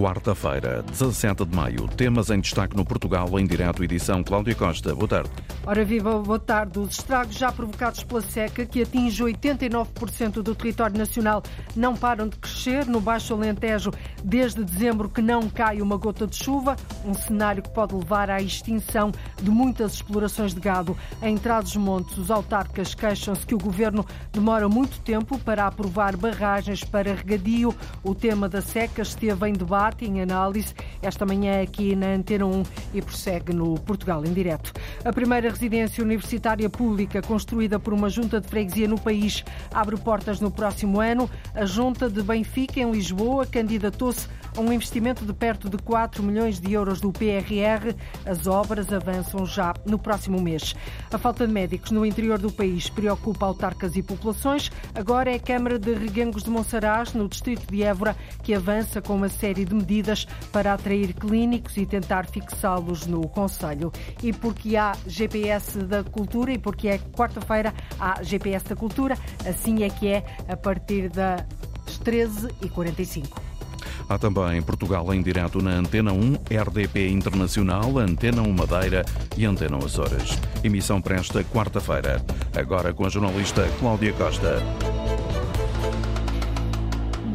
Quarta-feira, 17 de maio. Temas em destaque no Portugal, em direto, edição Cláudia Costa. Boa tarde. Ora viva, boa tarde. Os estragos já provocados pela seca, que atinge 89% do território nacional, não param de crescer. No Baixo Alentejo, desde dezembro que não cai uma gota de chuva, um cenário que pode levar à extinção de muitas explorações de gado. Em Trás-os-Montes, os autarcas queixam-se que o governo demora muito tempo para aprovar barragens para regadio. O tema da seca esteve em debate em análise esta manhã aqui na Antena 1 e prossegue no Portugal em direto. A primeira residência universitária pública construída por uma junta de freguesia no país abre portas no próximo ano. A junta de Benfica em Lisboa candidatou-se a um investimento de perto de 4 milhões de euros do PRR. As obras avançam já no próximo mês. A falta de médicos no interior do país preocupa autarcas e populações. Agora é a Câmara de Reguengos de Monsaraz, no distrito de Évora, que avança com uma série de medidas para atrair clínicos e tentar fixá-los no Conselho. E porque há GPS da Cultura e porque é quarta-feira há GPS da Cultura, assim é que é a partir das 13h45. Há também Portugal em direto na Antena 1, RDP Internacional, Antena 1 Madeira e Antena Açores. Emissão para esta quarta-feira. Agora com a jornalista Cláudia Costa.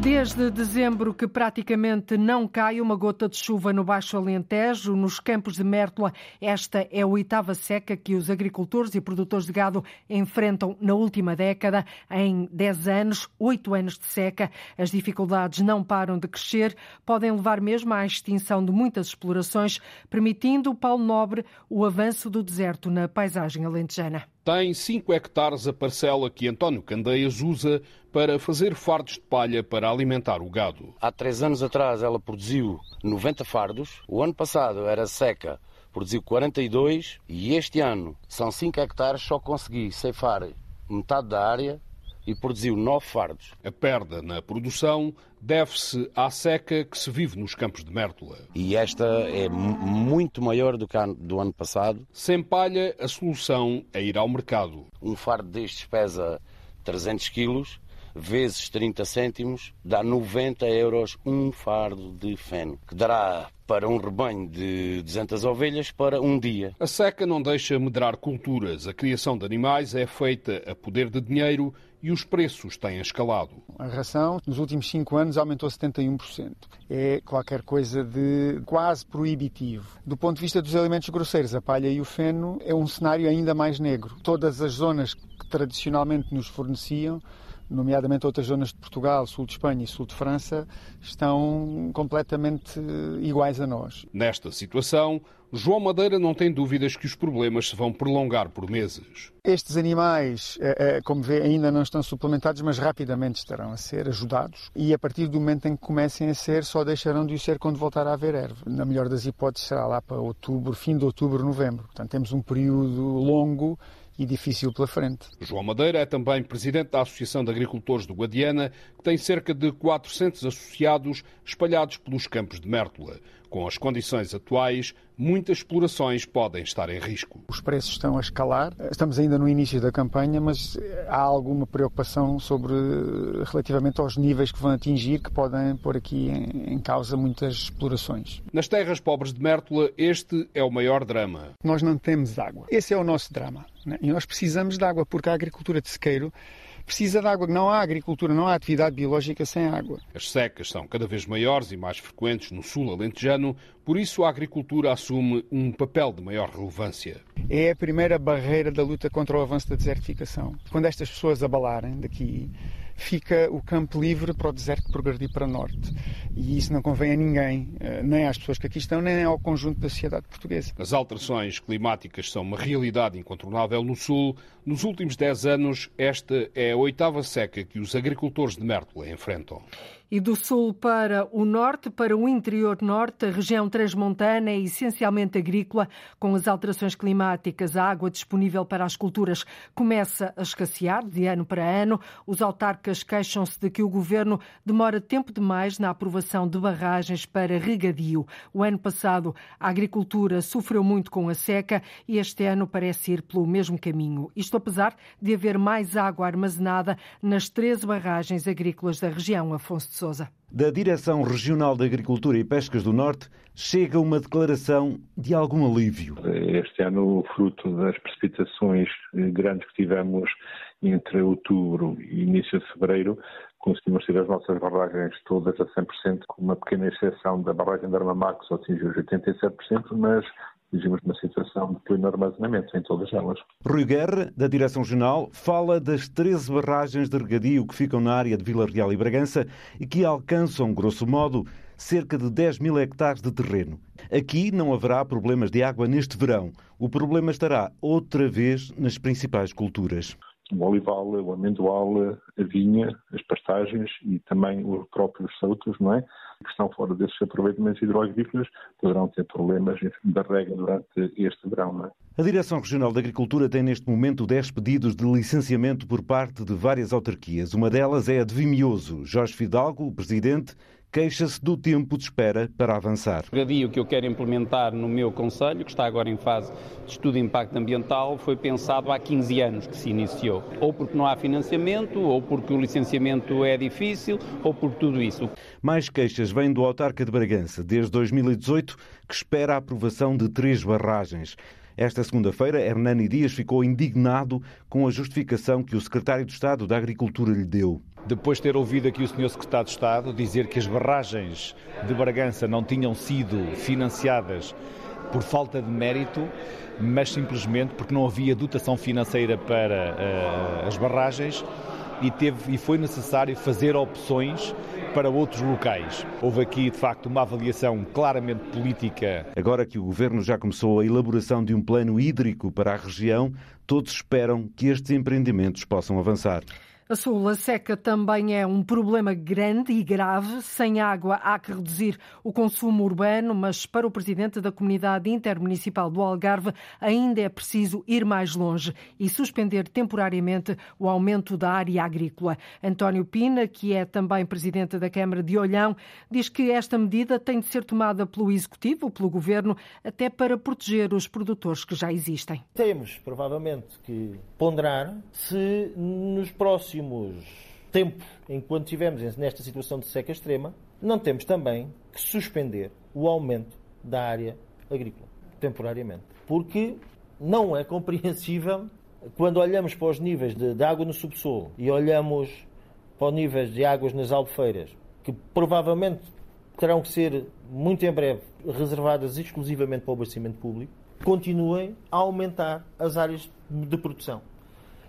Desde dezembro que praticamente não cai uma gota de chuva no Baixo Alentejo, nos campos de Mértola, esta é a oitava seca que os agricultores e produtores de gado enfrentam na última década. Em 10 anos, 8 anos de seca, as dificuldades não param de crescer, podem levar mesmo à extinção de muitas explorações, permitindo, Paulo Nobre, o avanço do deserto na paisagem alentejana. Tem 5 hectares a parcela que António Candeias usa para fazer fardos de palha para alimentar o gado. Há três anos atrás ela produziu 90 fardos, o ano passado era seca, produziu 42 e este ano são 5 hectares, só consegui ceifar metade da área e produziu 9 fardos. A perda na produção deve-se à seca que se vive nos campos de Mértola. E esta é muito maior do que a do ano passado. Sem palha, a solução é ir ao mercado. Um fardo destes pesa 300 quilos, vezes 30 cêntimos, dá 90 euros um fardo de feno, que dará para um rebanho de 200 ovelhas para um dia. A seca não deixa medrar culturas. A criação de animais é feita a poder de dinheiro e os preços têm escalado. A ração, nos últimos cinco anos, aumentou 71%. É qualquer coisa de quase proibitivo. Do ponto de vista dos alimentos grosseiros, a palha e o feno é um cenário ainda mais negro. Todas as zonas que tradicionalmente nos forneciam nomeadamente outras zonas de Portugal, sul de Espanha e sul de França, estão completamente iguais a nós. Nesta situação, João Madeira não tem dúvidas que os problemas se vão prolongar por meses. Estes animais, eh, eh, como vê, ainda não estão suplementados, mas rapidamente estarão a ser ajudados e a partir do momento em que comecem a ser, só deixarão de o ser quando voltar a haver erva. Na melhor das hipóteses será lá para outubro, fim de outubro, novembro. Portanto, temos um período longo e difícil pela frente. João Madeira é também presidente da Associação de Agricultores do Guadiana, que tem cerca de 400 associados espalhados pelos campos de Mértola. Com as condições atuais, muitas explorações podem estar em risco. Os preços estão a escalar. Estamos ainda no início da campanha, mas há alguma preocupação sobre relativamente aos níveis que vão atingir, que podem pôr aqui em, em causa muitas explorações. Nas terras pobres de Mértola, este é o maior drama. Nós não temos água. Esse é o nosso drama. Né? E nós precisamos de água, porque a agricultura de sequeiro precisa de água. Não há agricultura, não há atividade biológica sem água. As secas são cada vez maiores e mais frequentes no sul alentejano, por isso a agricultura assume um papel de maior relevância. É a primeira barreira da luta contra o avanço da desertificação. Quando estas pessoas abalarem daqui, fica o campo livre para o deserto progredir para norte. E isso não convém a ninguém, eh, nem às pessoas que aqui estão, nem ao conjunto da sociedade portuguesa. As alterações climáticas são uma realidade incontornável no Sul. Nos últimos 10 anos, esta é a oitava seca que os agricultores de Mértola enfrentam e do sul para o norte, para o interior norte, a região transmontana é essencialmente agrícola. Com as alterações climáticas, a água disponível para as culturas começa a escassear de ano para ano. Os autarcas queixam-se de que o governo demora tempo demais na aprovação de barragens para regadio. O ano passado, a agricultura sofreu muito com a seca e este ano parece ir pelo mesmo caminho. Isto apesar de haver mais água armazenada nas 13 barragens agrícolas da região, Afonso de Souza. Da Direção Regional de Agricultura e Pescas do Norte chega uma declaração de algum alívio. Este ano, fruto das precipitações eh, grandes que tivemos entre outubro e início de fevereiro, conseguimos ter as nossas barragens todas a 100%, com uma pequena exceção da barragem de Armamax, atingiu os 87%, mas exigimos uma situação de pleno armazenamento em todas elas. Rui Guerra, da Direção Regional, fala das 13 barragens de regadio que ficam na área de Vila Real e Bragança e que alcançam, grosso modo, cerca de 10 mil hectares de terreno. Aqui não haverá problemas de água neste verão. O problema estará outra vez nas principais culturas o olival, o amendoal, a vinha, as pastagens e também os próprios sautos, não é? Que estão fora desses aproveitamentos hidroagrícolas poderão ter problemas da rega durante este verão, é? A Direção Regional de Agricultura tem neste momento 10 pedidos de licenciamento por parte de várias autarquias. Uma delas é a de Vimioso. Jorge Fidalgo, o presidente, queixa-se do tempo de espera para avançar. O regadio que eu quero implementar no meu Conselho, que está agora em fase de estudo de impacto ambiental, foi pensado há 15 anos que se iniciou. Ou porque não há financiamento, ou porque o licenciamento é difícil, ou por tudo isso. Mais queixas vêm do autarca de Bragança, desde 2018, que espera a aprovação de três barragens. Esta segunda-feira, Hernani Dias ficou indignado com a justificação que o secretário de Estado da Agricultura lhe deu. Depois de ter ouvido aqui o Sr. Secretário de Estado dizer que as barragens de Bragança não tinham sido financiadas por falta de mérito, mas simplesmente porque não havia dotação financeira para uh, as barragens e, teve, e foi necessário fazer opções para outros locais. Houve aqui, de facto, uma avaliação claramente política. Agora que o governo já começou a elaboração de um plano hídrico para a região, todos esperam que estes empreendimentos possam avançar. A Sul, a seca também é um problema grande e grave. Sem água há que reduzir o consumo urbano, mas para o presidente da Comunidade Intermunicipal do Algarve ainda é preciso ir mais longe e suspender temporariamente o aumento da área agrícola. António Pina, que é também presidente da Câmara de Olhão, diz que esta medida tem de ser tomada pelo Executivo, pelo Governo, até para proteger os produtores que já existem. Temos, provavelmente, que ponderar se nos próximos próximos tempos, enquanto estivermos nesta situação de seca extrema, não temos também que suspender o aumento da área agrícola, temporariamente. Porque não é compreensível quando olhamos para os níveis de, de água no subsolo e olhamos para os níveis de águas nas albufeiras, que provavelmente terão que ser, muito em breve, reservadas exclusivamente para o abastecimento público, continuem a aumentar as áreas de produção.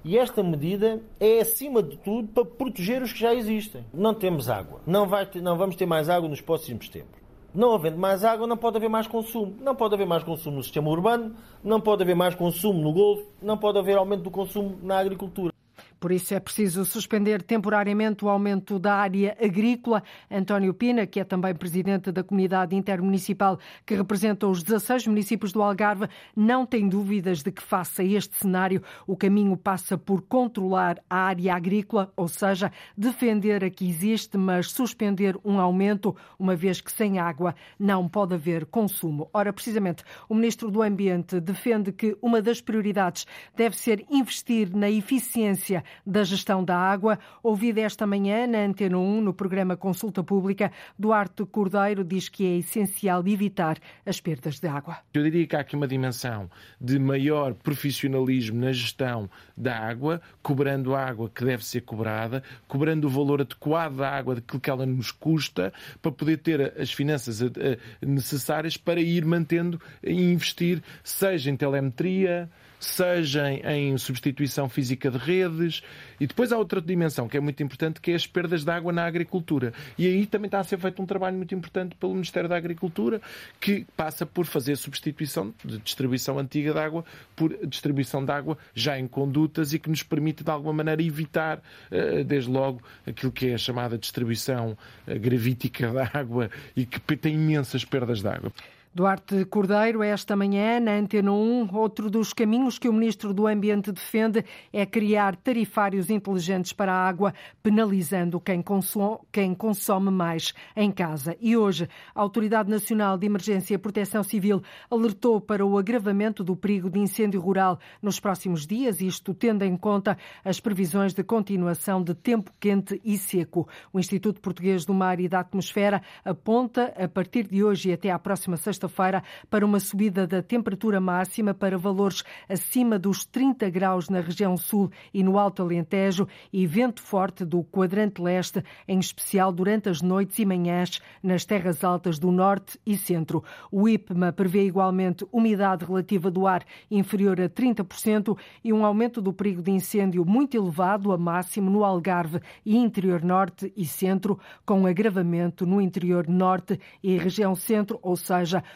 E esta medida é, acima de tudo, para proteger os que já existem. Não temos água. Não, vai ter, não vamos ter mais água nos próximos tempos. Não havendo mais água, não pode haver mais consumo. Não pode haver mais consumo no sistema urbano, não pode haver mais consumo no Golfo, não pode haver aumento do consumo na agricultura. Por isso é preciso suspender temporariamente o aumento da área agrícola. António Pina, que é também presidente da comunidade intermunicipal que representa os 16 municípios do Algarve, não tem dúvidas de que faça este cenário o caminho passa por controlar a área agrícola, ou seja, defender a que existe, mas suspender um aumento, uma vez que sem água não pode haver consumo. Ora, precisamente, o ministro do Ambiente defende que uma das prioridades deve ser investir na eficiência da gestão da água. Ouvido esta manhã na Antena 1, no programa Consulta Pública, Duarte Cordeiro diz que é essencial evitar as perdas de água. Eu diria que há aqui uma dimensão de maior profissionalismo na gestão da água, cobrando a água que deve ser cobrada, cobrando o valor adequado da água, daquilo que ela nos custa, para poder ter as finanças eh, eh, necessárias para ir mantendo e investir, seja em telemetria, seja em substituição física de redes. E depois há outra dimensão que é muito importante, que é as perdas de água na agricultura. E aí também está a ser feito um trabalho muito importante pelo Ministério da Agricultura, que passa por fazer substituição de distribuição antiga de água por distribuição de água já em condutas e que nos permite, de alguma maneira, evitar, eh, desde logo, aquilo que é a chamada distribuição eh, gravítica da água e que tem imensas perdas de água. Duarte Cordeiro, esta manhã, na Antena 1, outro dos caminhos que o Ministro do Ambiente defende é criar tarifários inteligentes para a água, penalizando quem consome, quem consome mais em casa. E hoje, a Autoridade Nacional de Emergência e Proteção Civil alertou para o agravamento do perigo de incêndio rural nos próximos dias, isto tendo em conta as previsões de continuação de tempo quente e seco. O Instituto Português do Mar e da Atmosfera aponta, a partir de hoje e até à próxima sexta sexta-feira para uma subida da temperatura máxima para valores acima dos 30 graus na região sul e no Alto Alentejo e vento forte do quadrante leste, em especial durante as noites e manhãs nas terras altas do norte e centro. O IPMA prevê igualmente umidade relativa do ar inferior a 30% e um aumento do perigo de incêndio muito elevado a máximo no Algarve e interior norte e centro, com agravamento no interior norte e região centro, ou seja,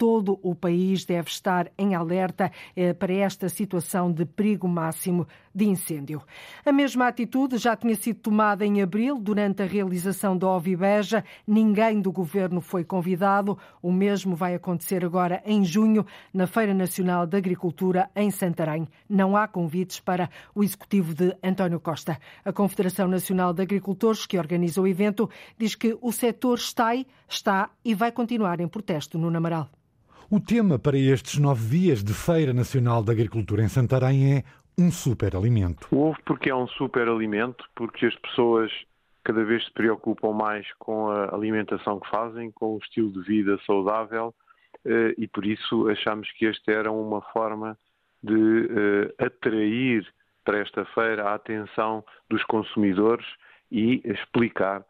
todo o país deve estar em alerta eh, para esta situação de perigo máximo de incêndio. A mesma atitude já tinha sido tomada em abril, durante a realização da Ovibeja. Ninguém do governo foi convidado. O mesmo vai acontecer agora em junho, na Feira Nacional da Agricultura, em Santarém. Não há convites para o executivo de António Costa. A Confederação Nacional de Agricultores, que organiza o evento, diz que o setor está, está e vai continuar em protesto no Namaral. O tema para estes nove dias de Feira Nacional da Agricultura em Santarém é um superalimento. Ovo porque é um superalimento, porque as pessoas cada vez se preocupam mais com a alimentação que fazem, com o estilo de vida saudável eh, e por isso achamos que esta era uma forma de eh, atrair para esta feira a atenção dos consumidores e explicar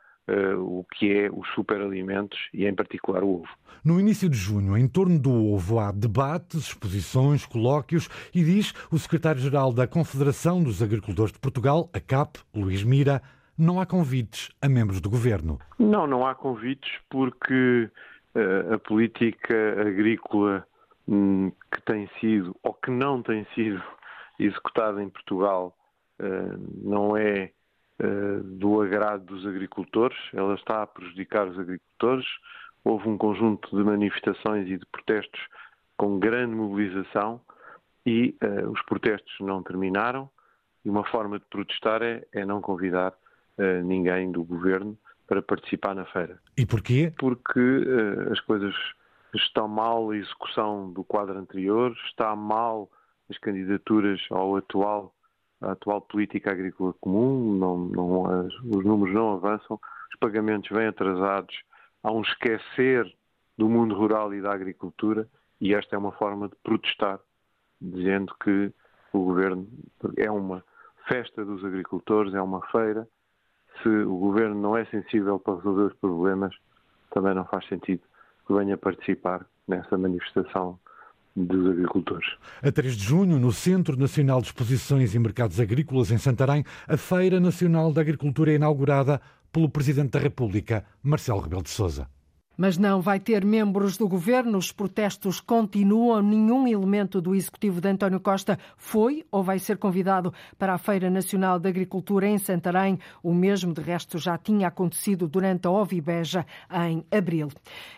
o que é os superalimentos e, em particular, o ovo. No início de junho, em torno do ovo, há debates, exposições, colóquios e diz o secretário-geral da Confederação dos Agricultores de Portugal, a CAP, Luís Mira, não há convites a membros do governo. Não, não há convites porque uh, a política agrícola um, que tem sido ou que não tem sido executada em Portugal uh, não é eh, do agrado dos agricultores, ela está a prejudicar os agricultores. Houve um conjunto de manifestações e de protestos com grande mobilização e uh, os protestos não terminaram. E uma forma de protestar é, é não convidar uh, ninguém do governo para participar na feira. E porquê? Porque uh, as coisas estão mal, a execução do quadro anterior, está mal as candidaturas ao atual a atual política agrícola comum, não, não, os números não avançam, os pagamentos vêm atrasados, há um esquecer do mundo rural e da agricultura e esta é uma forma de protestar, dizendo que o governo é uma festa dos agricultores, é uma feira. Se o governo não é sensível para resolver os problemas, também não faz sentido que venha participar nessa manifestação dos agricultores. A 3 de junho, no Centro Nacional de Exposições e Mercados Agrícolas, em Santarém, a Feira Nacional da Agricultura é inaugurada pelo Presidente da República, Marcelo Rebelo de Sousa mas não vai ter membros do governo. Os protestos continuam. Nenhum elemento do executivo de António Costa foi ou vai ser convidado para a Feira Nacional de Agricultura em Santarém. O mesmo, de resto, já tinha acontecido durante a Ovibeja em abril.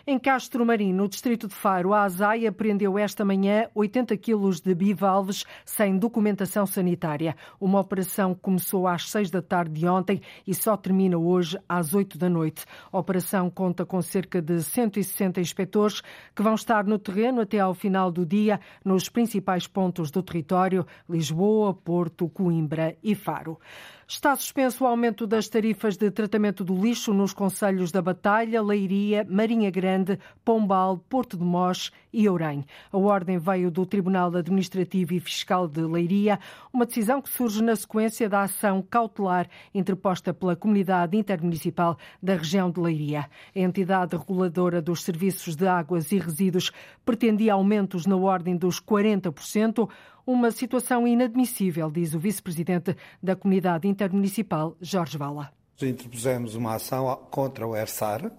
Em Castro Marim, no distrito de Faro, a ASAI apreendeu esta manhã 80 quilos de bivalves sem documentação sanitária. Uma operação começou às 6 da tarde de ontem e só termina hoje às 8 da noite. A operação conta com cerca de de 160 inspectores que vão estar no terreno até ao final do dia nos principais pontos do território, Lisboa, Porto, Coimbra e Faro. Está suspenso o aumento das tarifas de tratamento do lixo nos conselhos da Batalha, Leiria, Marinha Grande, Pombal, Porto de Mós e Ourém. A ordem veio do Tribunal Administrativo e Fiscal de Leiria, uma decisão que surge na sequência da ação cautelar interposta pela Comunidade Intermunicipal da região de Leiria. A entidade reguladora dos serviços de águas e resíduos pretendia aumentos na ordem dos 40%, uma situação inadmissível, diz o vice-presidente da Comunidade Intermunicipal, Jorge Vala. Interpusemos uma ação contra o ERSAR,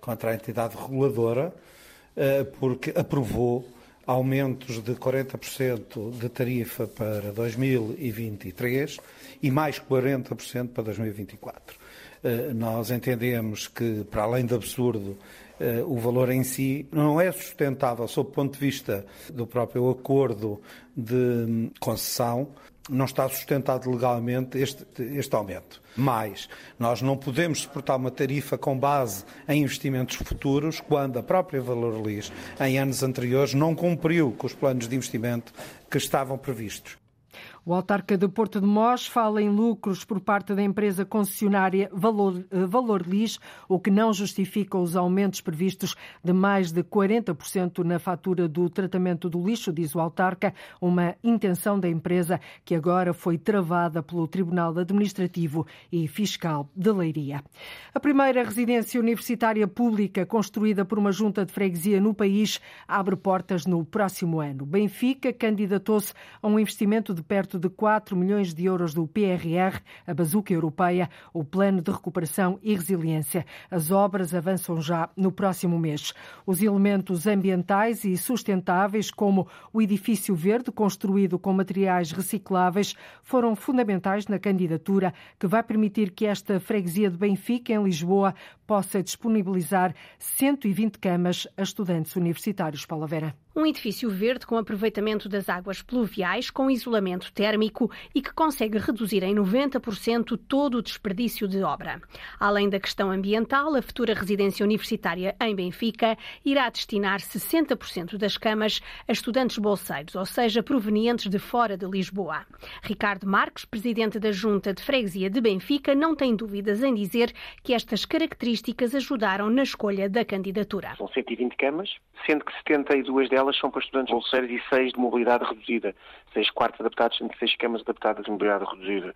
contra a entidade reguladora, eh, porque aprovou aumentos de 40% de tarifa para 2023 e mais 40% para 2024. Eh, nós entendemos que, para além de absurdo, o valor em si não é sustentável sob o ponto de vista do próprio acordo de concessão, não está sustentado legalmente este, este aumento. Mas nós não podemos suportar uma tarifa com base em investimentos futuros quando a própria Valor Lis, em anos anteriores, não cumpriu com os planos de investimento que estavam previstos. O autarca de Porto de Mós fala em lucros por parte da empresa concessionária Valor, eh, Valor Lis, o que não justifica os aumentos previstos de mais de 40% na fatura do tratamento do lixo, diz o autarca, uma intenção da empresa que agora foi travada pelo Tribunal Administrativo e Fiscal de Leiria. A primeira residência universitária pública construída por uma junta de freguesia no país abre portas no próximo ano. Benfica candidatou-se a um investimento de perto de 4 milhões de euros do PRR, a bazuca europeia, o Plano de Recuperação e Resiliência. As obras avançam já no próximo mês. Os elementos ambientais e sustentáveis, como o edifício verde construído com materiais recicláveis, foram fundamentais na candidatura que vai permitir que esta freguesia de Benfica, em Lisboa, possa disponibilizar 120 camas a estudantes universitários. Paula Vera. Um edifício verde com aproveitamento das águas pluviais, com isolamento térmico e que consegue reduzir em 90% todo o desperdício de obra. Além da questão ambiental, a futura residência universitária em Benfica irá destinar 60% das camas a estudantes bolseiros, ou seja, provenientes de fora de Lisboa. Ricardo Marques, presidente da Junta de Freguesia de Benfica, não tem dúvidas em dizer que estas características ajudaram na escolha da candidatura. São 120 camas, sendo que 72 delas delas são para estudantes bolseiros e seis de mobilidade reduzida. Seis quartos adaptados, sendo seis camas adaptadas de mobilidade reduzida.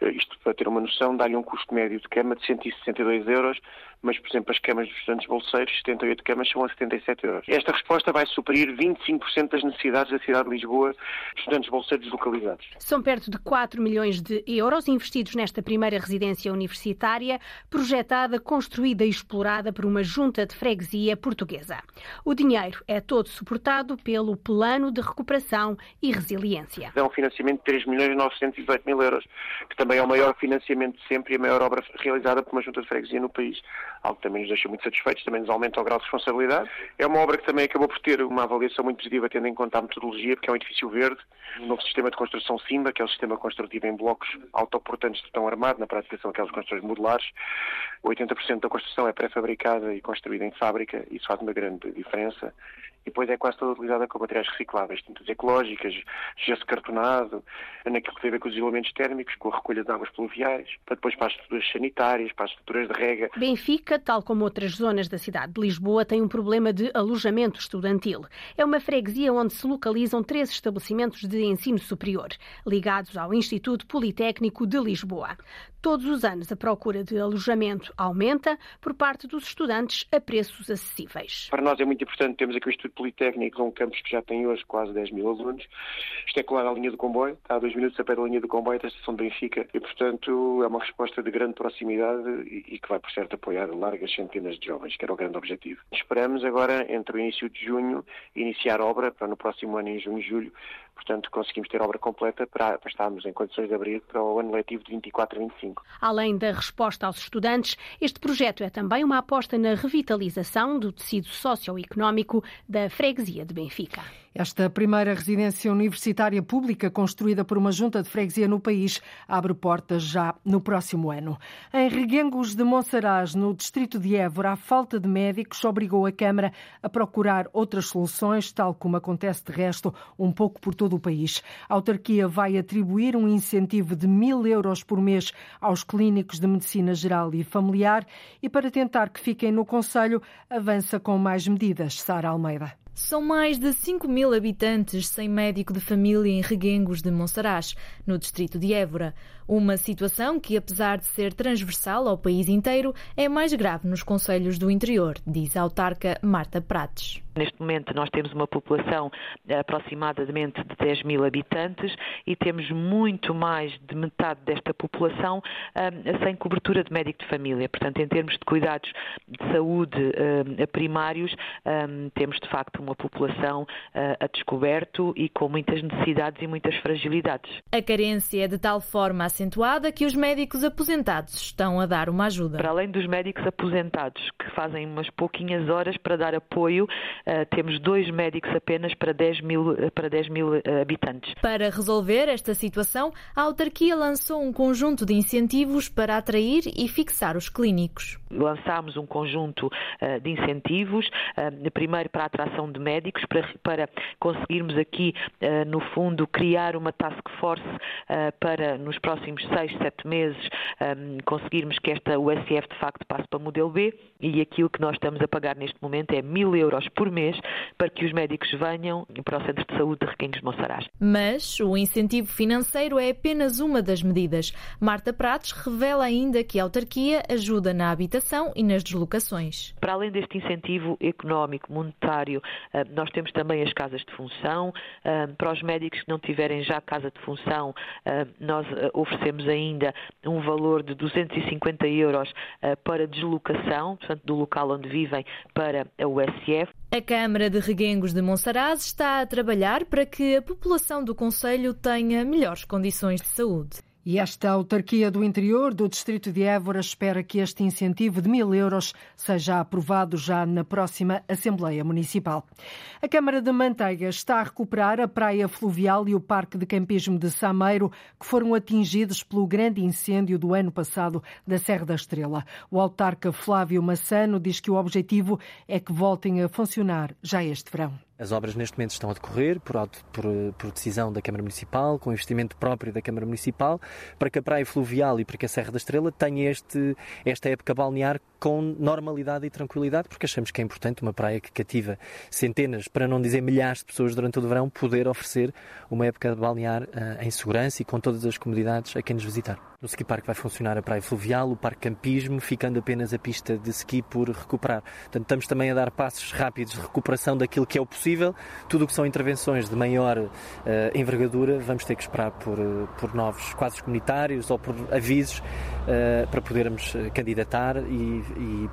Eh, isto, para ter uma noção, dá-lhe um custo médio de cama de 162 euros, mas, por exemplo, as camas dos estudantes bolseiros, 78 camas, são a 77 euros. Esta resposta vai suprir 25% das necessidades da cidade de Lisboa estudantes bolseiros localizados. São perto de 4 milhões de euros investidos nesta primeira residência universitária, projetada, construída e explorada por uma junta de freguesia portuguesa. O dinheiro é todo suportado pelo Plano de Recuperação e Resiliência. É um financiamento de 3 milhões e 918 mil euros, que também é o maior financiamento de sempre e a maior obra realizada por uma junta de freguesia no país algo que também nos deixa muito satisfeitos, também nos aumenta o grau de responsabilidade. É uma obra que também acabou por ter uma avaliação muito positiva, tendo em conta a metodologia, porque é um edifício verde, um novo sistema de construção SIMBA, que é o sistema construtivo em blocos autoportantes de betão armado, na prática são aquelas construções modulares. 80% da construção é pré-fabricada e construída em fábrica, isso faz uma grande diferença e depois é quase toda utilizada com materiais recicláveis, tintas ecológicas, gesso cartonado, naquilo que tem a ver com os isolamentos térmicos, com a recolha de águas pluviais, para depois para as estruturas sanitárias, para as estruturas de rega. Benfica, tal como outras zonas da cidade de Lisboa, tem um problema de alojamento estudantil. É uma freguesia onde se localizam três estabelecimentos de ensino superior, ligados ao Instituto Politécnico de Lisboa. Todos os anos a procura de alojamento aumenta por parte dos estudantes a preços acessíveis. Para nós é muito importante, temos aqui o Instituto Politécnico, um campus que já tem hoje quase 10 mil alunos. Isto é claro a linha do comboio, está a dois minutos a pé da linha do comboio da estação de Benfica e, portanto, é uma resposta de grande proximidade e, e que vai, por certo, apoiar largas centenas de jovens, que era o grande objetivo. Esperamos agora, entre o início de junho, iniciar obra para no próximo ano, em junho e julho, Portanto, conseguimos ter obra completa para, para estarmos em condições de abrir para o ano letivo de 24 a 25. Além da resposta aos estudantes, este projeto é também uma aposta na revitalização do tecido socioeconómico da freguesia de Benfica. Esta primeira residência universitária pública, construída por uma junta de freguesia no país, abre portas já no próximo ano. Em Reguengos de Monsaraz, no distrito de Évora, a falta de médicos obrigou a Câmara a procurar outras soluções, tal como acontece de resto um pouco por todo o país. A autarquia vai atribuir um incentivo de mil euros por mês aos clínicos de medicina geral e familiar e, para tentar que fiquem no Conselho, avança com mais medidas. Sara Almeida. São mais de 5 mil habitantes sem médico de família em Reguengos de Monsaraz, no distrito de Évora. Uma situação que, apesar de ser transversal ao país inteiro, é mais grave nos conselhos do interior, diz a autarca Marta Prates. Neste momento nós temos uma população aproximadamente de 10 mil habitantes e temos muito mais de metade desta população um, sem cobertura de médico de família. Portanto, em termos de cuidados de saúde um, primários, um, temos de facto uma população uh, a descoberto e com muitas necessidades e muitas fragilidades. A carência é de tal forma acentuada que os médicos aposentados estão a dar uma ajuda. Para além dos médicos aposentados, que fazem umas pouquinhas horas para dar apoio, temos dois médicos apenas para 10 mil, para 10 mil uh, habitantes. Para resolver esta situação, a autarquia lançou um conjunto de incentivos para atrair e fixar os clínicos. Lançámos um conjunto de incentivos, primeiro para a atração de médicos, para, conseguirmos aqui, no fundo, criar uma task force para, nos próximos seis, sete meses, conseguirmos que esta USF de facto passe para modelo B e aquilo que nós estamos a pagar neste momento é mil euros por mês para que os médicos venham para o Centro de Saúde de Requinhos de Monsaraz. Mas o incentivo financeiro é apenas uma das medidas. Marta Prates revela ainda que a autarquia ajuda na habitação e nas deslocações. Para além deste incentivo económico, monetário, ah, nós temos também as casas de função. Ah, para os médicos que não tiverem já casa de função, ah, nós oferecemos ainda um valor de 250 euros para deslocação, portanto, do local onde vivem para a USF. A Câmara de Reguengos de Monsaraz está a trabalhar para que a população do Conselho tenha melhores condições de saúde. E esta autarquia do interior do distrito de Évora espera que este incentivo de mil euros seja aprovado já na próxima Assembleia Municipal. A Câmara de Manteiga está a recuperar a praia fluvial e o Parque de Campismo de Sameiro, que foram atingidos pelo grande incêndio do ano passado da Serra da Estrela. O autarca Flávio Massano diz que o objetivo é que voltem a funcionar já este verão. As obras neste momento estão a decorrer por, por, por, decisão da Câmara Municipal, com investimento próprio da Câmara Municipal, para que a Praia Fluvial e para que a Serra da Estrela tenha este, esta época balnear com normalidade e tranquilidade, porque achamos que é importante uma praia que cativa centenas, para não dizer milhares de pessoas durante todo o verão, poder oferecer uma época de balnear uh, em segurança e com todas as comodidades a quem nos visitar. No ski park vai funcionar a praia fluvial, o parque campismo, ficando apenas a pista de ski por recuperar. Portanto, estamos também a dar passos rápidos de recuperação daquilo que é o possível. Tudo o que são intervenções de maior uh, envergadura, vamos ter que esperar por, uh, por novos quadros comunitários ou por avisos uh, para podermos candidatar e, e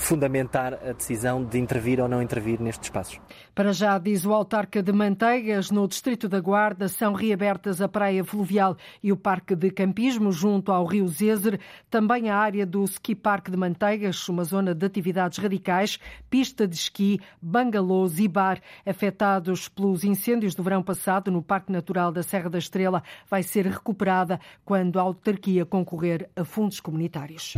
fundamentar a decisão de intervir ou não intervir nestes espaços. Para já, diz o autarca de Manteigas, no Distrito da Guarda, são reabertas a Praia Fluvial e o Parque de Campismo, junto ao Rio Zezer, também a área do Ski Park de Manteigas, uma zona de atividades radicais, pista de esqui, bangalôs e bar, afetados pelos incêndios do verão passado no Parque Natural da Serra da Estrela, vai ser recuperada quando a autarquia concorrer a fundos comunitários.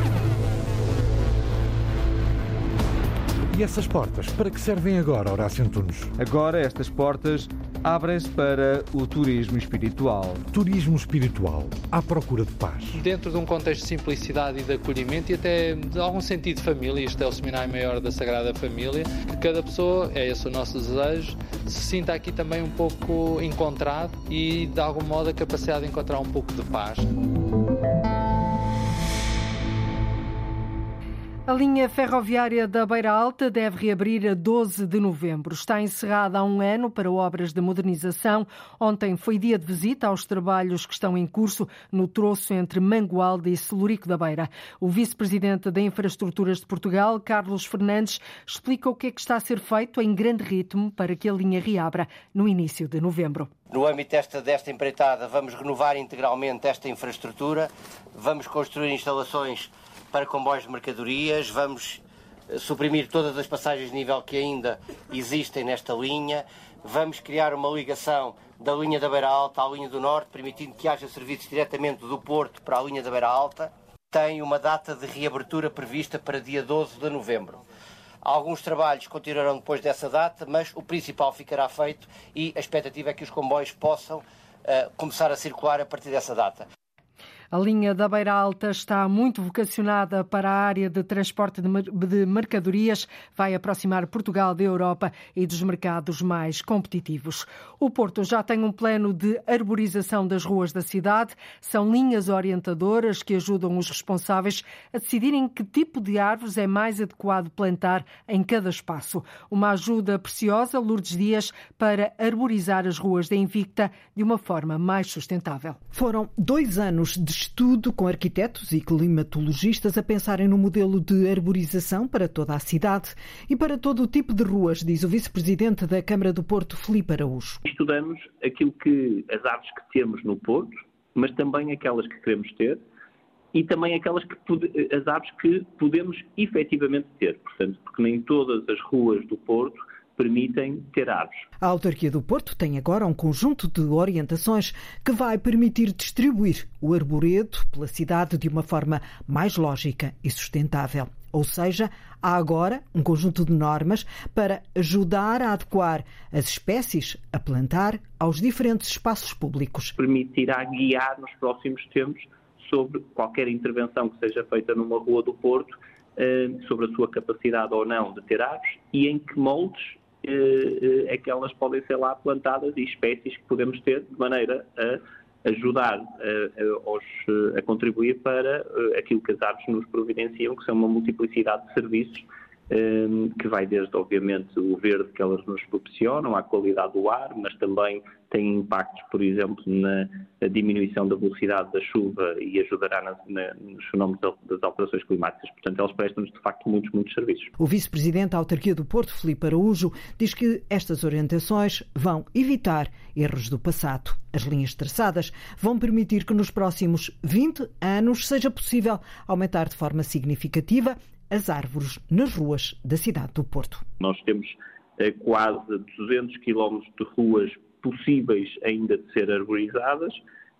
E essas portas, para que servem agora, Horácio Antunes? Agora estas portas abrem-se para o turismo espiritual. Turismo espiritual, à procura de paz. Dentro de um contexto de simplicidade e de acolhimento e até de algum sentido de família, isto é o Seminário Maior da Sagrada Família, que cada pessoa, é esse o nosso desejo, se sinta aqui também um pouco encontrado e de algum modo a capacidade de encontrar um pouco de paz. A linha ferroviária da Beira Alta deve reabrir a 12 de novembro. Está encerrada há um ano para obras de modernização. Ontem foi dia de visita aos trabalhos que estão em curso no troço entre Mangualde e Celurico da Beira. O vice-presidente da Infraestruturas de Portugal, Carlos Fernandes, explica o que é que está a ser feito em grande ritmo para que a linha reabra no início de novembro. No âmbito desta, desta empreitada, vamos renovar integralmente esta infraestrutura, vamos construir instalações para comboios de mercadorias, vamos eh, suprimir todas as passagens de nível que ainda existem nesta linha, vamos criar uma ligação da linha da Beira Alta à linha do Norte, permitindo que haja serviços diretamente do Porto para a linha da Beira Alta. Tem uma data de reabertura prevista para dia 12 de novembro. Alguns trabalhos continuarão depois dessa data, mas o principal ficará feito e a expectativa é que os comboios possam uh, começar a circular a partir dessa data. A linha da Beira Alta está muito vocacionada para a área de transporte de mercadorias, vai aproximar Portugal da Europa e dos mercados mais competitivos. O Porto já tem um plano de arborização das ruas da cidade. São linhas orientadoras que ajudam os responsáveis a decidirem que tipo de árvores é mais adequado plantar em cada espaço. Uma ajuda preciosa, Lourdes Dias, para arborizar as ruas da Invicta de uma forma mais sustentável. Foram dois anos de estudo com arquitetos e climatologistas a pensarem no modelo de arborização para toda a cidade e para todo o tipo de ruas, diz o vice-presidente da Câmara do Porto, Filipe Araújo. Estudamos aquilo que as árvores que temos no Porto, mas também aquelas que queremos ter e também aquelas que as árvores que podemos efetivamente ter. Portanto, porque nem todas as ruas do Porto permitem ter árvores. A autarquia do Porto tem agora um conjunto de orientações que vai permitir distribuir o arboredo pela cidade de uma forma mais lógica e sustentável. Ou seja, há agora um conjunto de normas para ajudar a adequar as espécies a plantar aos diferentes espaços públicos. Permitirá guiar nos próximos tempos sobre qualquer intervenção que seja feita numa rua do Porto, eh, sobre a sua capacidade ou não de ter árvores e em que moldes é que elas podem ser lá plantadas e espécies que podemos ter de maneira a ajudar a, a, a contribuir para eh, aquilo que as árvores nos providenciam, que são uma multiplicidade de serviços que vai desde, obviamente, o verde que elas nos proporcionam, à qualidade do ar, mas também tem impactos, por exemplo, na diminuição da velocidade da chuva e ajudará na, na, nos fenómenos das alterações climáticas. Portanto, elas prestam-nos, de facto, muitos, muitos serviços. O vice-presidente da autarquia do Porto, Filipe Araújo, diz que estas orientações vão evitar erros do passado. As linhas traçadas vão permitir que nos próximos 20 anos seja possível aumentar de forma significativa as árvores nas ruas da cidade do Porto. Nós temos eh, quase 200 quilómetros de ruas possíveis ainda de ser arborizadas,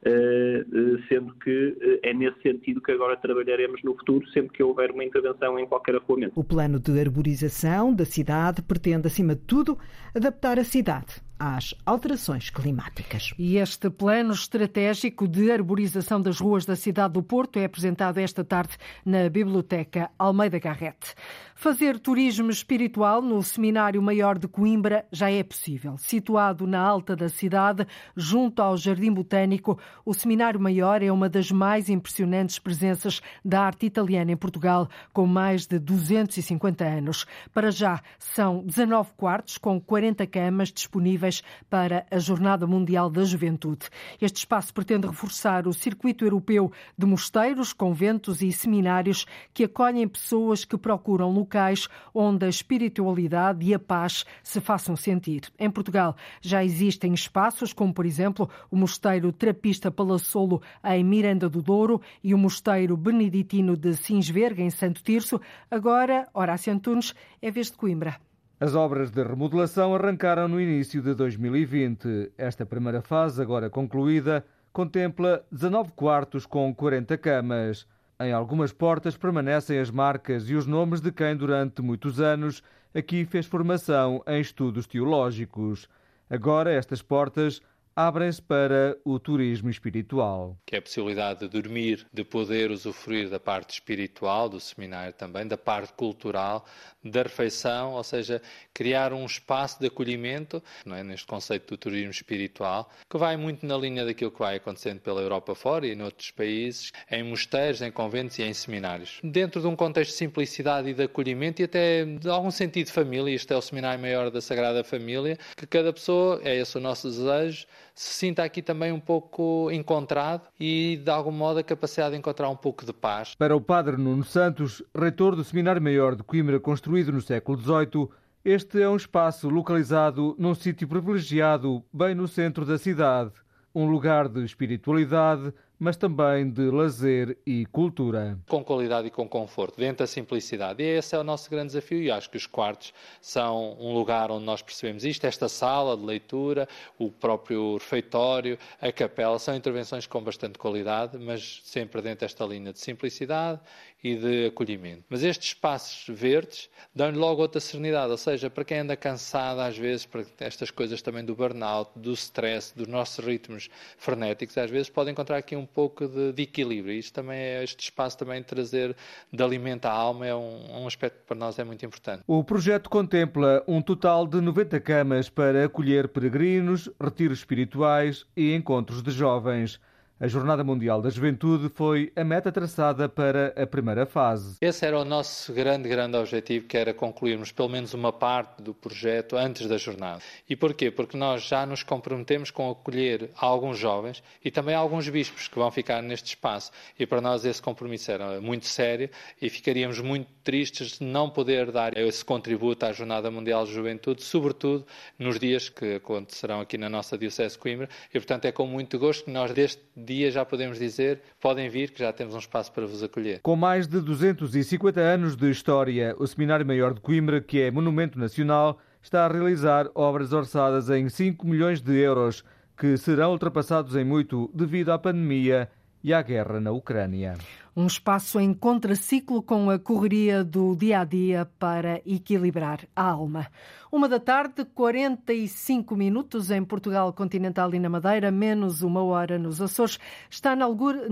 eh, eh, sendo que é nesse sentido que agora trabalharemos no futuro, sempre que houver uma intervenção em qualquer arruamento. O plano de arborização da cidade pretende, acima de tudo, adaptar a cidade às alterações climáticas. E este plano estratégico de arborização das ruas da cidade do Porto é apresentado esta tarde na Biblioteca Almeida Garrett. Fazer turismo espiritual no Seminário Maior de Coimbra já é possível. Situado na alta da cidade, junto ao Jardim Botânico, o Seminário Maior é uma das mais impressionantes presenças da arte italiana em Portugal, com mais de 250 anos. Para já, são 19 quartos com 40 camas disponíveis para a Jornada Mundial da Juventude. Este espaço pretende reforçar o circuito europeu de mosteiros, conventos e seminários que acolhem pessoas que procuram locais locais onde a espiritualidade e a paz se façam sentir. Em Portugal já existem espaços como, por exemplo, o Mosteiro Trapista Palassolo em Miranda do Douro e o Mosteiro Beneditino de Sinsverga em Santo Tirso. Agora, Horácio Antunes, é vez de Coimbra. As obras de remodelação arrancaram no início de 2020. Esta primeira fase, agora concluída, contempla 19 quartos com 40 camas. Em algumas portas permanecem as marcas e os nomes de quem durante muitos anos aqui fez formação em estudos teológicos. Agora estas portas abrem-se para o turismo espiritual. Que é a possibilidade de dormir, de poder usufruir da parte espiritual do seminário também, da parte cultural, da refeição, ou seja, criar um espaço de acolhimento, não é, neste conceito do turismo espiritual, que vai muito na linha daquilo que vai acontecendo pela Europa fora e em outros países, em mosteiros, em conventos e em seminários. Dentro de um contexto de simplicidade e de acolhimento e até de algum sentido de família, isto é o Seminário Maior da Sagrada Família, que cada pessoa, é esse o nosso desejo, se sinta aqui também um pouco encontrado e, de algum modo, a capacidade de encontrar um pouco de paz. Para o Padre Nuno Santos, reitor do Seminário Maior de Coimbra, construído no século XVIII, este é um espaço localizado num sítio privilegiado, bem no centro da cidade, um lugar de espiritualidade, mas também de lazer e cultura. Com qualidade e com conforto, dentro da simplicidade. E esse é o nosso grande desafio e acho que os quartos são um lugar onde nós percebemos isto. Esta sala de leitura, o próprio refeitório, a capela, são intervenções com bastante qualidade, mas sempre dentro desta linha de simplicidade e de acolhimento. Mas estes espaços verdes dão-lhe logo outra serenidade, ou seja, para quem anda cansado às vezes, para estas coisas também do burnout, do stress, dos nossos ritmos frenéticos, às vezes pode encontrar aqui um pouco de, de equilíbrio. Isto também é este espaço também trazer de alimento à alma é um, um aspecto que para nós é muito importante. O projeto contempla um total de 90 camas para acolher peregrinos, retiros espirituais e encontros de jovens. A Jornada Mundial da Juventude foi a meta traçada para a primeira fase. Esse era o nosso grande, grande objetivo, que era concluirmos pelo menos uma parte do projeto antes da jornada. E porquê? Porque nós já nos comprometemos com acolher alguns jovens e também alguns bispos que vão ficar neste espaço. E para nós esse compromisso era muito sério e ficaríamos muito tristes de não poder dar esse contributo à Jornada Mundial de Juventude, sobretudo nos dias que acontecerão aqui na nossa Diocese de Coimbra. E portanto é com muito gosto que nós deste dia dia já podemos dizer, podem vir que já temos um espaço para vos acolher. Com mais de 250 anos de história, o Seminário Maior de Coimbra, que é monumento nacional, está a realizar obras orçadas em 5 milhões de euros, que serão ultrapassados em muito devido à pandemia e à guerra na Ucrânia. Um espaço em contraciclo com a correria do dia a dia para equilibrar a alma. Uma da tarde, 45 minutos em Portugal continental e na Madeira, menos uma hora nos Açores. Está na,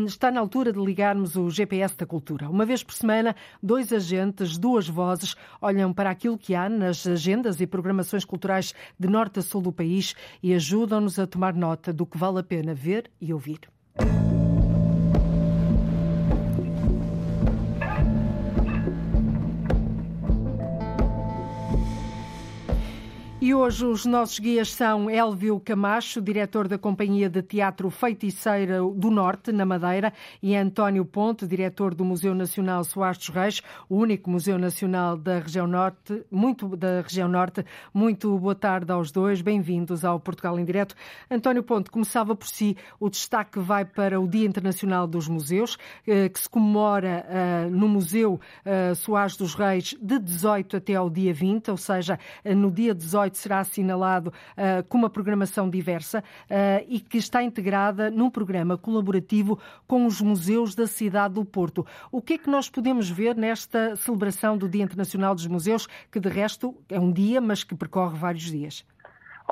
está na altura de ligarmos o GPS da cultura. Uma vez por semana, dois agentes, duas vozes, olham para aquilo que há nas agendas e programações culturais de norte a sul do país e ajudam-nos a tomar nota do que vale a pena ver e ouvir. E hoje os nossos guias são Elvio Camacho, diretor da Companhia de Teatro Feiticeira do Norte, na Madeira, e António Ponte, diretor do Museu Nacional Soares dos Reis, o único museu nacional da região Norte. Muito da região Norte. Muito boa tarde aos dois. Bem-vindos ao Portugal em Direto. António Ponte, começava por si. O destaque vai para o Dia Internacional dos Museus, eh, que se comemora uh, no Museu uh, Soares dos Reis de 18 até ao dia 20, ou seja, no dia 18 será assinalado uh, com uma programação diversa uh, e que está integrada num programa colaborativo com os museus da cidade do Porto. O que é que nós podemos ver nesta celebração do Dia Internacional dos Museus, que de resto é um dia, mas que percorre vários dias?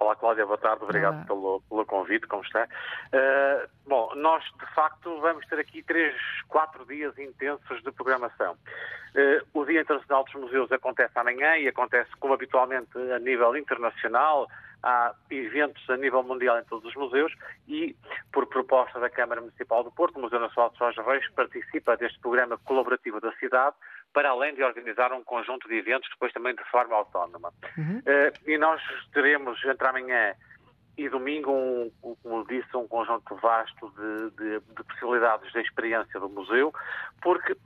Olá, Cláudia, boa tarde, obrigado pelo, pelo, convite, como está? Uh, bom, nós de facto vamos ter aqui três, quatro dias intensos de programação. Uh, o Dia Internacional dos Museus acontece amanhã e acontece como habitualmente a nível internacional, há eventos a nível mundial em todos os museus e, por proposta da Câmara Municipal do Porto, o Museu Nacional de São Reis participa deste programa colaborativo da cidade, para além de organizar um conjunto de eventos, depois também de forma autónoma. Uhum. Uh, e nós teremos entre amanhã e domingo, um, como disse, um conjunto vasto de, de, de, possibilidades de experiência do museu, porque uh,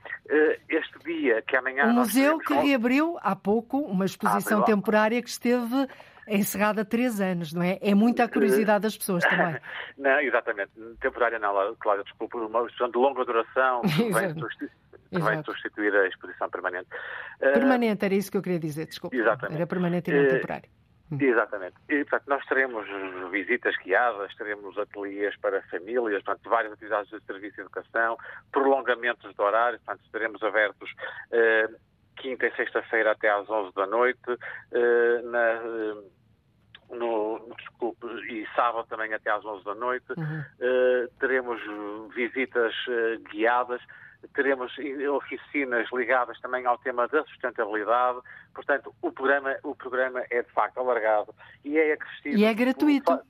este dia que amanhã. O museu que reabriu há pouco uma exposição ah, temporária que esteve encerrada há três anos, não é? É muita curiosidade das pessoas também. não, exatamente. Temporária não, Cláudia, desculpa, uma exposição de longa duração que vai substituir a exposição permanente. Permanente, era isso que eu queria dizer, desculpa. Exatamente. Era permanente e não temporário. Exatamente. E, portanto, nós teremos visitas guiadas, teremos ateliês para famílias, portanto, várias atividades de serviço de educação, prolongamentos de horários, portanto, estaremos abertos eh, quinta e sexta-feira até às 11 da noite, eh, na, no, desculpe, e sábado também até às 11 da noite. Uhum. Eh, teremos visitas guiadas teremos oficinas ligadas também ao tema da sustentabilidade. Portanto, o programa, o programa é de facto alargado e é acrescido. E é gratuito.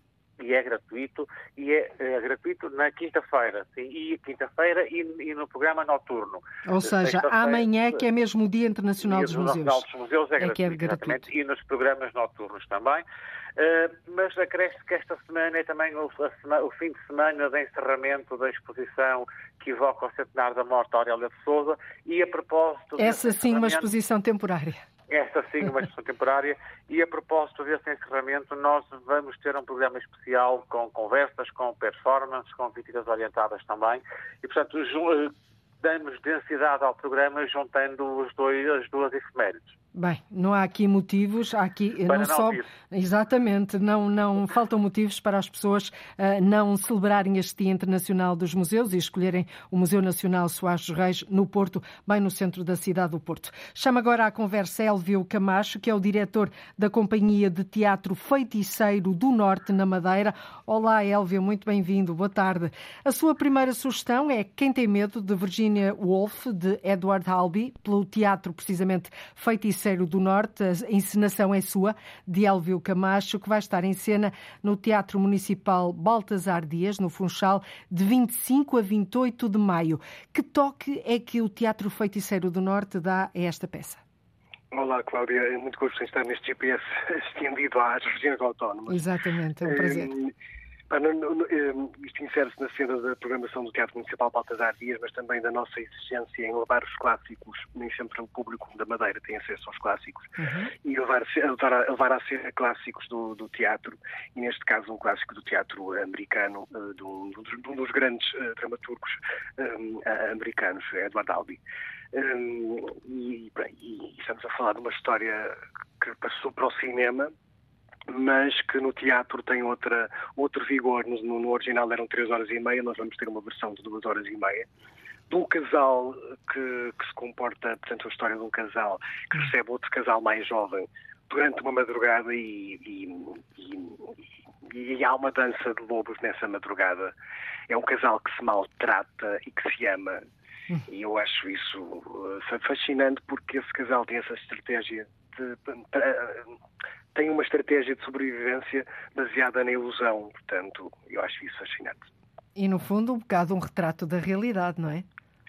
E é gratuito, e é, é gratuito na quinta-feira, sim, e quinta-feira e, e, no programa noturno. Ou seja, amanhã, que é mesmo o Dia Internacional dos Museus. Internacional dos Museus é, é gratuito, que é gratuito. e nos programas noturnos também. Uh, mas acresce que esta semana é também o, a, o, fim de semana de encerramento da exposição que evoca o centenário da morte de Aurélia de Souza e a propósito... Essa sim uma exposição temporária. Essa sim uma exposição temporária. E a propósito desse encerramento nós vamos ter um programa especial com conversas, com performances, com visitas orientadas também. E portanto damos densidade ao programa juntando os dois, as duas efemérides. Bem, não há aqui motivos, há aqui para não, só exatamente, não não faltam motivos para as pessoas uh, não celebrarem este Dia Internacional dos Museus e escolherem o Museu Nacional Soares dos Reis no Porto, bem no centro da cidade do Porto. Chama agora à conversa Elvio Camacho, que é o diretor da Companhia de Teatro Feiticeiro do Norte na Madeira. Olá, Elvio, muito bem-vindo. Boa tarde. A sua primeira sugestão é Quem tem medo de Virginia Woolf de Edward Albee, pelo teatro precisamente Feiticeiro do Norte. A encenação é sua, de Elvio Camacho, que vai estar em cena no Teatro Municipal Baltasar Dias, no Funchal, de 25 a 28 de maio. Que toque é que o Teatro Feiticeiro do Norte dá a esta peça? Olá, Cláudia. É muito gosto em estar neste GPS estendido às regiões autónomas. Exatamente, é um prazer. Isto insere-se na cena da programação do Teatro Municipal Baltasar Dias, mas também da nossa exigência em levar os clássicos, nem sempre o público da Madeira tem acesso aos clássicos, uhum. e levar, levar, levar a ser clássicos do, do, teatro, e neste caso um clássico do teatro americano, eh, de um, de um dos grandes uh, dramaturgos um, americanos, Edward Albee. Um, e, e estamos a falar de uma história que passou para o cinema, mas que no teatro tem outra, outro vigor. No, no, original eram três horas e meia, nós vamos ter uma versão de duas horas e meia. De um casal que, que se comporta, portanto, a história de um casal que recebe outro casal mais jovem durante uma madrugada e, e, e, e, há uma dança de lobos nessa madrugada. É um casal que se maltrata e que se ama. E eu acho isso uh, fascinante porque esse casal tem essa estratégia de, tem uma estratégia de sobrevivência baseada na ilusão. Portanto, eu acho isso fascinante. E, no fundo, um bocado um retrato da realidade, não é?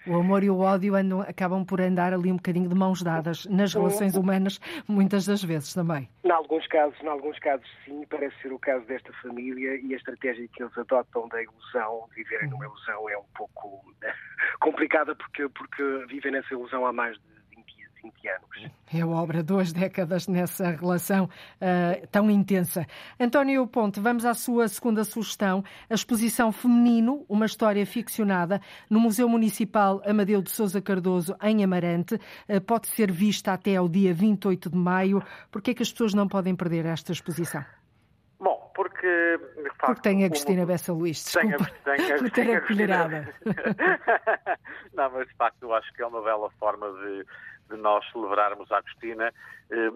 O amor e o ódio andam, acabam por andar ali um bocadinho de mãos dadas nas relações humanas, muitas das vezes também. Em alguns casos, em alguns casos sim, parece ser o caso desta família e a estratégia que eles adotam da ilusão, de viverem numa ilusão, é um pouco complicada porque, porque vivem nessa ilusão há mais de 20 anos. É obra duas décadas nessa relação uh, tão intensa. António Ponte, vamos à sua segunda sugestão, a exposição Feminino, uma história ficcionada, no Museu Municipal Amadeu de Souza Cardoso, em Amarante. Uh, pode ser vista até ao dia 28 de maio. Por que é que as pessoas não podem perder esta exposição? Bom, porque. Facto, porque tem a Cristina Bessa Luís, desculpa, tem a, tem a, por ter a colherada. não, mas de facto eu acho que é uma bela forma de de nós celebrarmos a Agostina, eh,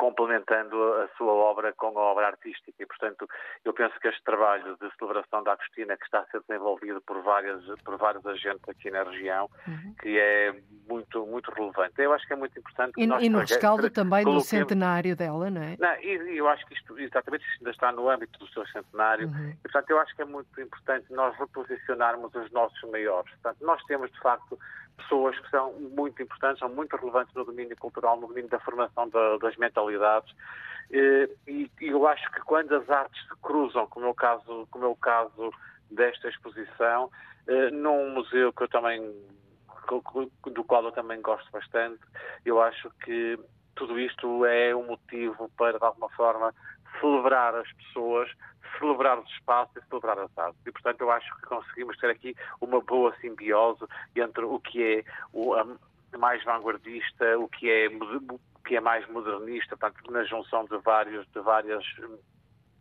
complementando a sua obra com a obra artística. E, portanto, eu penso que este trabalho de celebração da Agostina, que está a ser desenvolvido por, várias, por vários agentes aqui na região, uhum. que é muito, muito relevante. Eu acho que é muito importante. e, e no rescaldo também do centenário dela, não é? Não, e, eu acho que isto, exatamente, isto ainda está no âmbito do seu centenário. Uhum. E, portanto, eu acho que é muito importante nós reposicionarmos os nossos maiores. Portanto, nós temos, de facto, pessoas que são muito importantes, são muito relevantes no domínio cultural, no domínio da formação da, das mentalidades. E, e, eu acho que quando as artes se cruzam, como é o caso, como é o caso desta exposição, eh, num museu que eu também do qual eu também gosto bastante, eu acho que tudo isto é um motivo para, de alguma forma, celebrar as pessoas, celebrar os espaços e celebrar as artes. E, portanto, eu acho que conseguimos ter aqui uma boa simbiose entre o que é o mais vanguardista, o que é, o que é mais modernista, portanto, na junção de, vários, de várias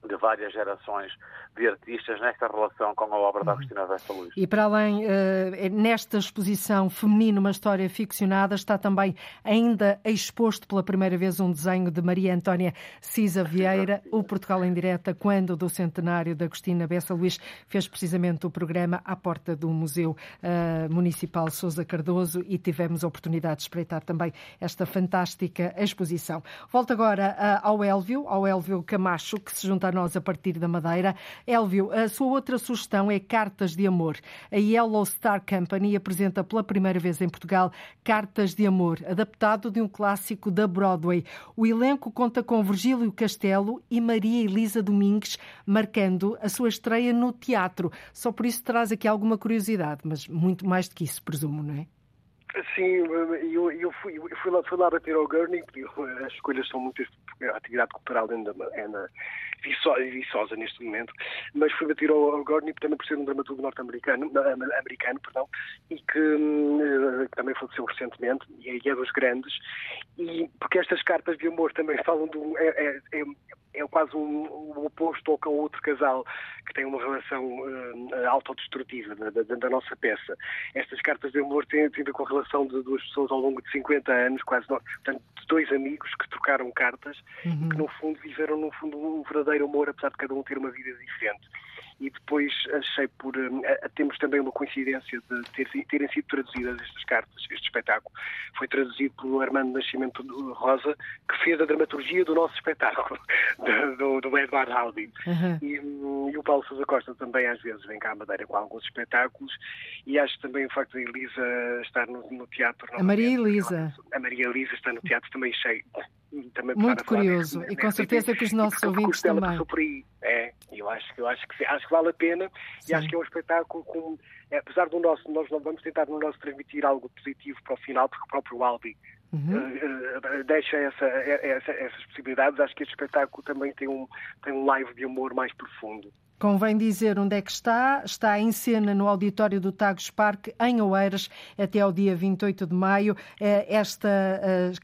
de várias gerações de artistas nesta relação com a obra da uhum. Agostina Vesta Luís. E para além, uh, nesta exposição feminina, uma história ficcionada, está também ainda exposto pela primeira vez um desenho de Maria Antónia Cisa Vieira, o Portugal em Direta, quando do centenário da Agostina Bessa Luís fez precisamente o programa à porta do Museu uh, Municipal Sousa Cardoso e tivemos a oportunidade de espreitar também esta fantástica exposição. Volto agora uh, ao Elvio, ao Elvio Camacho, que se junta a nós a partir da Madeira. Elvio, a sua outra sugestão é Cartas de Amor. A Yellow Star Company apresenta pela primeira vez em Portugal Cartas de Amor, adaptado de um clássico da Broadway. O elenco conta com Virgílio Castelo e Maria Elisa Domingues, marcando a sua estreia no teatro. Só por isso traz aqui alguma curiosidade, mas muito mais do que isso, presumo, não é? Sim, eu, eu, fui, eu fui, lá, fui lá bater ao Gurney, porque as escolhas são muitas, a atividade cultural ainda é na, viçosa neste momento, mas fui bater ao, ao Gurney também por ser um dramaturgo norte-americano, americano, perdão, e que, que, hum, também faleceu recentemente, e é, é dos grandes, e porque estas cartas de amor também falam do. É, é, é, é quase um, um oposto ao, outro casal que tem uma relação uh, autodestrutiva da, da, da, nossa peça. Estas cartas de amor têm, têm a ver com a relação de duas pessoas ao longo de 50 anos, quase, portanto, dois amigos que trocaram cartas uhum. e que, no fundo, viveram, no fundo, um verdadeiro amor, apesar de cada um ter uma vida diferente e depois achei por. Uh, temos também uma coincidência de ter, terem sido traduzidas estas cartas, este espetáculo. Foi traduzido pelo Armando Nascimento Rosa, que fez a dramaturgia do nosso espetáculo, do, do Edward Howdy. Uhum. E, um, e, o Paulo Sousa Costa também às vezes vem cá à Madeira com alguns espetáculos e acho também o facto de Elisa estar no, no teatro. A Maria Elisa. A Maria Elisa está no teatro também cheio também Muito curioso, e com certeza que os nossos ouvintes também. Por aí. É, eu acho, eu acho, que, acho que vale a pena Sim. e acho que é um espetáculo com, apesar do nosso, nós vamos tentar no nosso transmitir algo positivo para o final, porque o próprio Albi Uhum. Uh, uh, deixa essa, essa, essas possibilidades. Acho que este espetáculo também tem um, tem um live de amor mais profundo. Convém dizer onde é que está. Está em cena no auditório do Tagus Park, em Oeiras, até ao dia 28 de maio. Eh, esta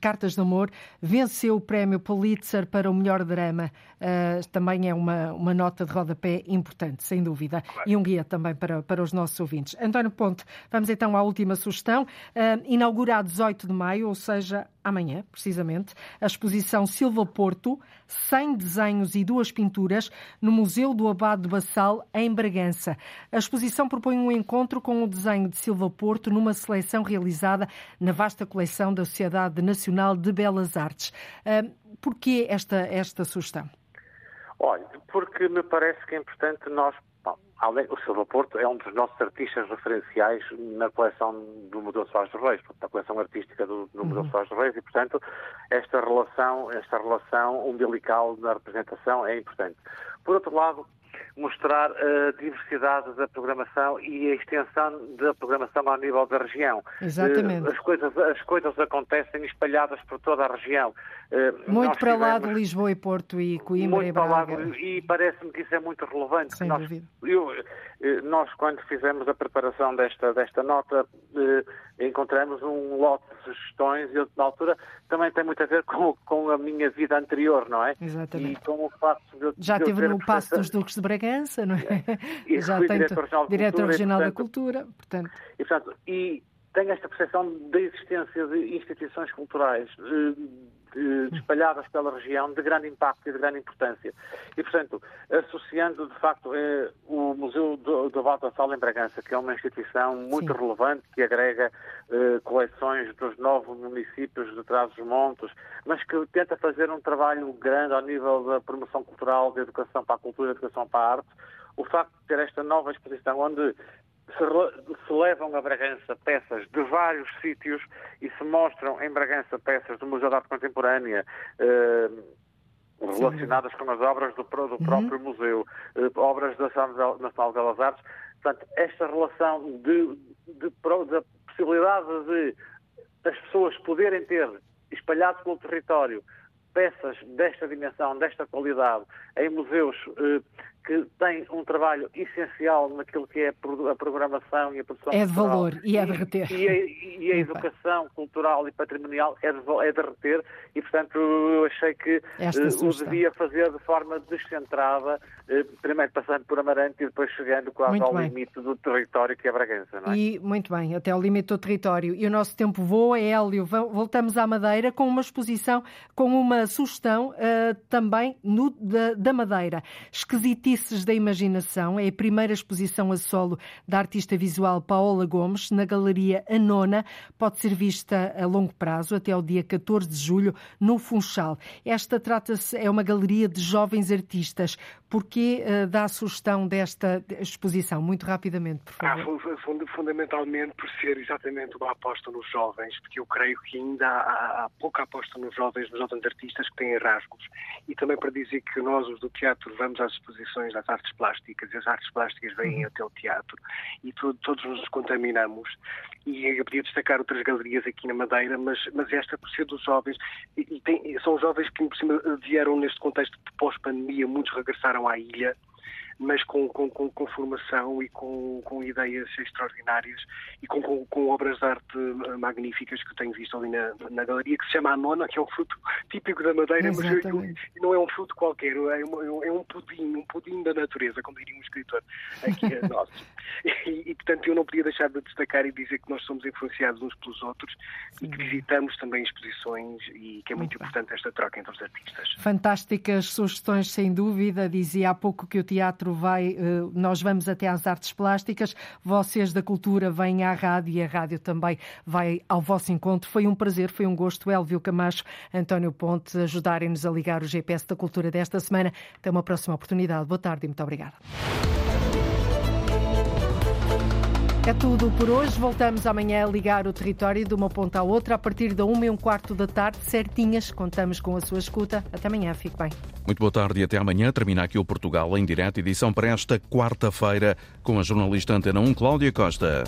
Cartas de Amor venceu o prémio Pulitzer para o melhor drama. Uh, também é uma, uma nota de rodapé importante, sem dúvida, claro. e um guia também para, para os nossos ouvintes. António Ponte, vamos então à última sugestão. Uh, inaugura a 18 de maio, ou seja, amanhã, precisamente, a exposição Silva Porto, 100 desenhos e duas pinturas, no Museu do Abado de Bassal, em Bragança. A exposição propõe um encontro com o desenho de Silva Porto numa seleção realizada na vasta coleção da Sociedade Nacional de Belas Artes. Uh, Por que esta, esta sugestão? Olha, porque me parece que é importante nós além, o Silva Porto é um dos nossos artistas referenciais na coleção do Museu Soares dos Reis, na coleção artística do, do Museu uhum. Soares dos Reis e, portanto, esta relação, esta relação umbilical na representação é importante. Por outro lado, mostrar a diversidade da programação e a extensão da programação ao nível da região. Exatamente. As coisas, as coisas acontecem espalhadas por toda a região. Eh, muito nós para tivemos, lá de Lisboa e Porto e Coimbra muito e Braga. Para lá, e parece-me que isso é muito relevante. Sem nós, dúvida. Eu, eh, nós, quando fizemos a preparação desta, desta nota, eh, encontramos um lote de sugestões e, na altura, também tem muito a ver com, com a minha vida anterior, não é? Exatamente. E com o facto de, Já de teve no Passo dos Duques de Bragança, não é? E Já tem diretor-geral diretor regional da Cultura, portanto... E, portanto, e tenho esta percepção da existência de instituições culturais espalhadas pela região de grande impacto e de grande importância. E, portanto, associando, de facto, eh, o Museu do, do Valdo Sala em Bragança, que é uma instituição muito Sim. relevante, que agrega eh, coleções dos nove municípios de Trás-os-Montes, mas que tenta fazer um trabalho grande ao nível da promoção cultural, da educação para a cultura, da educação para a arte, o facto de ter esta nova exposição onde se, levam a Bragança peças de vários sítios e se mostram em Bragança peças do Museu de Arte Contemporânea. Eh, relacionadas com as obras do, do uhum. próprio museu, eh, obras da Nacional de Belas Artes. Portanto, esta relação de, de, da possibilidade de as pessoas poderem ter espalhado pelo território peças desta dimensão, desta qualidade, em museus eh, que tem um trabalho essencial naquilo que é a programação e a produção É de valor e é de reter. E, e, e a educação cultural e patrimonial é de, é de reter e, portanto, eu achei que uh, o devia fazer de forma descentrada, uh, primeiro passando por Amarante e depois chegando quase muito ao bem. limite do território que é Bragança, não é? E, muito bem, até ao limite do território. E o nosso tempo voa, Hélio. Voltamos à Madeira com uma exposição, com uma sugestão uh, também no, da, da Madeira. Esquisitíssimo Raízes da Imaginação é a primeira exposição a solo da artista visual Paola Gomes na Galeria Anona. Pode ser vista a longo prazo, até ao dia 14 de julho, no Funchal. Esta trata-se, é uma galeria de jovens artistas. Por que uh, dá a sugestão desta exposição? Muito rapidamente, por favor. Ah, fundamentalmente por ser exatamente uma aposta nos jovens, porque eu creio que ainda há, há pouca aposta nos jovens, nos jovens artistas que têm rasgos. E também para dizer que nós, os do teatro, vamos às exposições exposições das artes plásticas, e as artes plásticas vêm uhum. até o teatro, e to, todos nos contaminamos. E eu podia destacar outras galerias aqui na Madeira, mas, mas esta por ser dos jovens, e, e tem, são jovens que, por cima, vieram neste contexto de pós-pandemia, muitos regressaram à ilha, mas com, com, com, com formação e com, com ideias extraordinárias e com, com, com, obras de arte magníficas que tenho visto ali na, na galeria, que se chama Anona, que é um fruto típico da Madeira, Exatamente. mas não é um fruto qualquer, é, um, é um pudim, um pudim da natureza, como diria um escritor aqui a nós. E, e, portanto, eu não podia deixar de destacar e dizer que nós somos influenciados uns pelos outros Sim. e que visitamos também exposições e que é muito, muito importante esta troca entre os artistas. Fantásticas sugestões, sem dúvida. Dizia há pouco que o teatro vai, eh, nós vamos até às artes plásticas, vocês da cultura vêm à rádio e a rádio também vai ao vosso encontro. Foi um prazer, foi um gosto, Elvio Camacho, António Ponte, ajudarem-nos a ligar o GPS da cultura desta semana. Até uma próxima oportunidade. Boa tarde e muito obrigada. É tudo por hoje. Voltamos amanhã a ligar o território de uma ponta à outra a partir da uma e um quarto da tarde, certinhas. Contamos com a sua escuta. Até amanhã. Fique bem. Muito boa tarde e até amanhã. Termina aqui o Portugal em direto, edição para esta quarta-feira, com a jornalista Antena 1, Cláudia Costa.